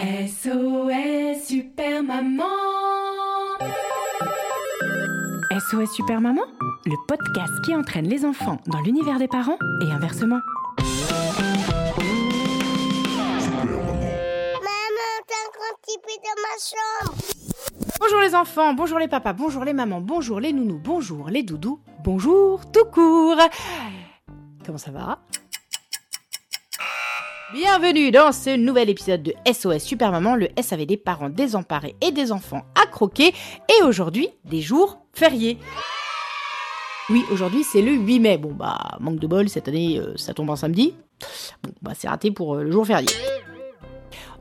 SOS Super Maman SOS Super Maman, le podcast qui entraîne les enfants dans l'univers des parents et inversement. Maman, t'as un grand petit peu dans ma chambre. Bonjour les enfants, bonjour les papas, bonjour les mamans, bonjour les nounous, bonjour les doudous, bonjour tout court. Comment ça va? Bienvenue dans ce nouvel épisode de SOS Super Maman, le SAV des parents désemparés et des enfants à croquer, et aujourd'hui, des jours fériés. Oui, aujourd'hui c'est le 8 mai. Bon bah, manque de bol, cette année euh, ça tombe en samedi. Bon bah c'est raté pour euh, le jour férié.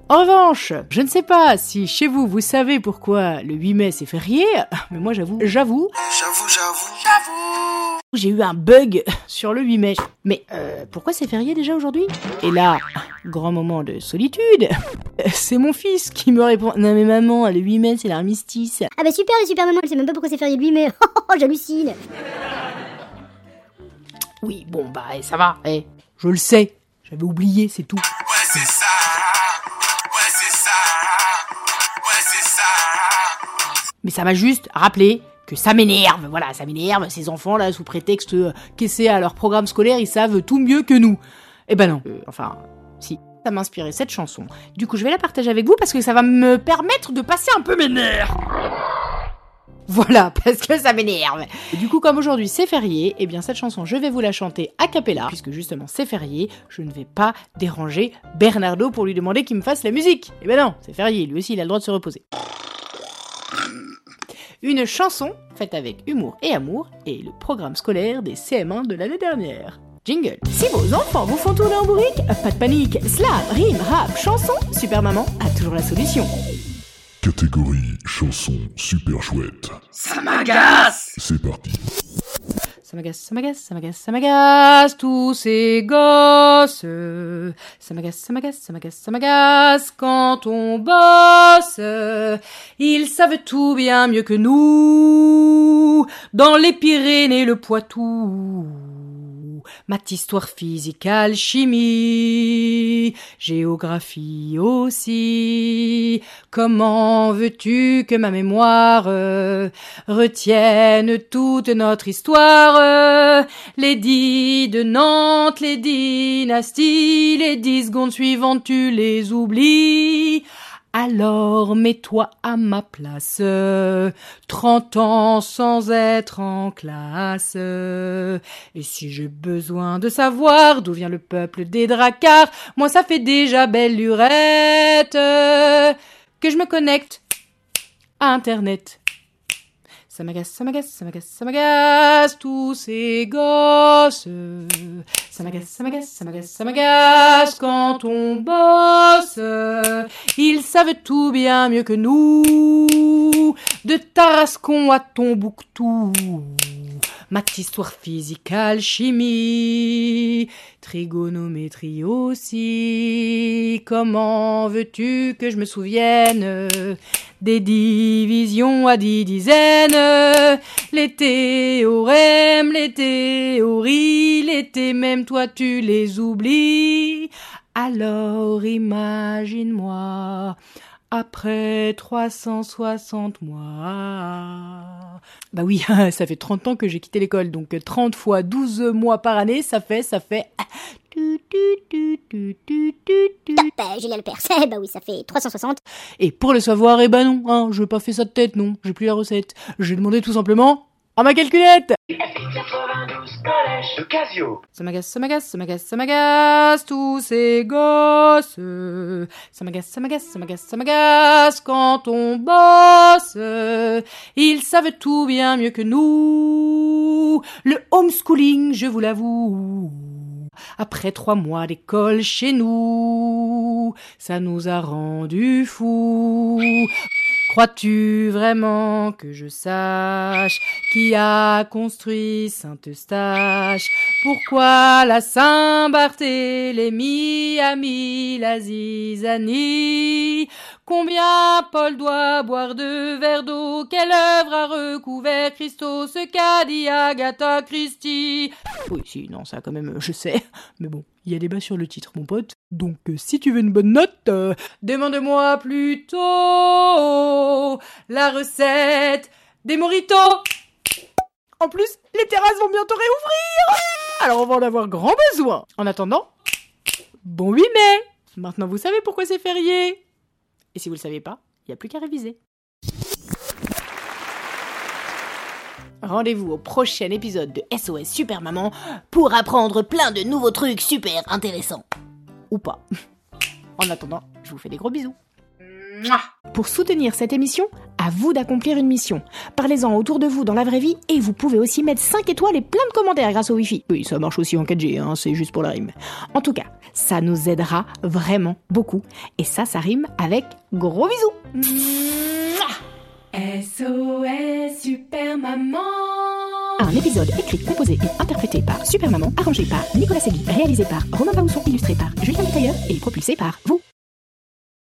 En revanche, je ne sais pas si chez vous vous savez pourquoi le 8 mai c'est férié, mais moi j'avoue, j'avoue, J'avoue, j'avoue, j'avoue. J'ai eu un bug sur le 8 mai. Mais euh, pourquoi c'est férié déjà aujourd'hui? Et là, grand moment de solitude, c'est mon fils qui me répond Non mais maman, le 8 mai c'est l'armistice. Ah bah super les super mamans, elle sait même pas pourquoi c'est férié lui, mais oh, j'hallucine. Oui, bon bah eh, ça va, eh, je le sais, j'avais oublié, c'est tout. Ouais, c'est ça. Ouais, c'est ça. Ouais, c'est ça. Mais ça m'a juste rappelé que ça m'énerve, voilà, ça m'énerve, ces enfants là, sous prétexte euh, qu'essaient à leur programme scolaire, ils savent tout mieux que nous. Eh ben non, Euh, enfin, si. Ça m'a inspiré cette chanson. Du coup, je vais la partager avec vous parce que ça va me permettre de passer un peu mes nerfs. Voilà, parce que ça m'énerve. Du coup, comme aujourd'hui c'est férié, eh bien cette chanson, je vais vous la chanter a cappella, puisque justement c'est férié, je ne vais pas déranger Bernardo pour lui demander qu'il me fasse la musique. Eh ben non, c'est férié, lui aussi il a le droit de se reposer. Une chanson faite avec humour et amour et le programme scolaire des CM1 de l'année dernière. Jingle. Si vos enfants vous font tourner en bourrique, pas de panique, slam, rime, rap, chanson, Super Maman a toujours la solution. Catégorie chanson super chouette. Ça m'agace. C'est parti. Ça m'agace, ça m'agace, ça m'agace, ça m'agace, tous ces gosses. Ça m'agace, ça m'agace, ça m'agace, ça m'agace quand on bosse. Ils savent tout bien mieux que nous. Dans les Pyrénées, le Poitou. Maths, histoire, physique, alchimie, géographie aussi. Comment veux-tu que ma mémoire euh, retienne toute notre histoire? Les dix de Nantes, les dynasties, les dix secondes suivantes, tu les oublies. Alors mets-toi à ma place, 30 ans sans être en classe. Et si j'ai besoin de savoir d'où vient le peuple des dracars, moi ça fait déjà belle lurette que je me connecte à Internet. Ça m'agace, ça m'agace, ça m'agace, ça m'agace, tous ces gosses. Ça m'agace, ça m'agace, ça m'agace, ça m'agace quand on bosse. Ils savent tout bien mieux que nous. De Tarascon à Tombouctou. Maths, histoire, physique, alchimie, trigonométrie aussi. Comment veux-tu que je me souvienne? Des divisions à dix dizaines, les théorèmes, les théories, les thé, même toi tu les oublies. Alors imagine-moi, après 360 mois. Bah oui, ça fait 30 ans que j'ai quitté l'école, donc 30 fois 12 mois par année, ça fait, ça fait... Tu, tu, tu, tu, tu, tu, tu. Top, euh, Julien Lepers. Eh bah oui, ça fait 360. Et pour le savoir, eh ben non, hein, je n'ai pas fait ça de tête, non, j'ai plus la recette. J'ai demandé tout simplement Oh ma calculette 92 collège de Casio. Ça m'agace, ça m'agace, ça m'agace, ça m'agace, tous ces gosses. Ça m'agace, ça m'agace, ça m'agace, ça m'agace quand on bosse. Ils savent tout bien mieux que nous. Le homeschooling, je vous l'avoue. Après trois mois d'école chez nous, ça nous a rendu fous. Crois-tu vraiment que je sache qui a construit Saint-Eustache Pourquoi la Saint-Barthélemy a mis la Combien Paul doit boire de verre d'eau? Quelle œuvre a recouvert Christos Ce qu'a dit Agatha Christie? Oui, si, non, ça quand même, je sais. Mais bon, il y a débat sur le titre, mon pote. Donc, euh, si tu veux une bonne note, euh, demande-moi plutôt la recette des moritos. En plus, les terrasses vont bientôt réouvrir. Alors, on va en avoir grand besoin. En attendant, bon 8 mai. Maintenant, vous savez pourquoi c'est férié. Et si vous le savez pas, il n'y a plus qu'à réviser. Rendez-vous au prochain épisode de SOS Super Maman Pour apprendre plein de nouveaux trucs super intéressants. ou pas. En attendant, je vous fais des gros bisous. Pour soutenir cette émission, à vous d'accomplir une mission. Parlez-en autour de vous dans la vraie vie et vous pouvez aussi mettre 5 étoiles et plein de commentaires grâce au Wi-Fi. Oui, ça marche aussi en 4G, hein, c'est juste pour la rime. En tout cas, ça nous aidera vraiment beaucoup. Et ça, ça rime avec gros bisous. Un épisode écrit, composé et interprété par Super Maman, arrangé par Nicolas Segui, réalisé par Romain Baousson, illustré par Julien Tailleur et propulsé par vous.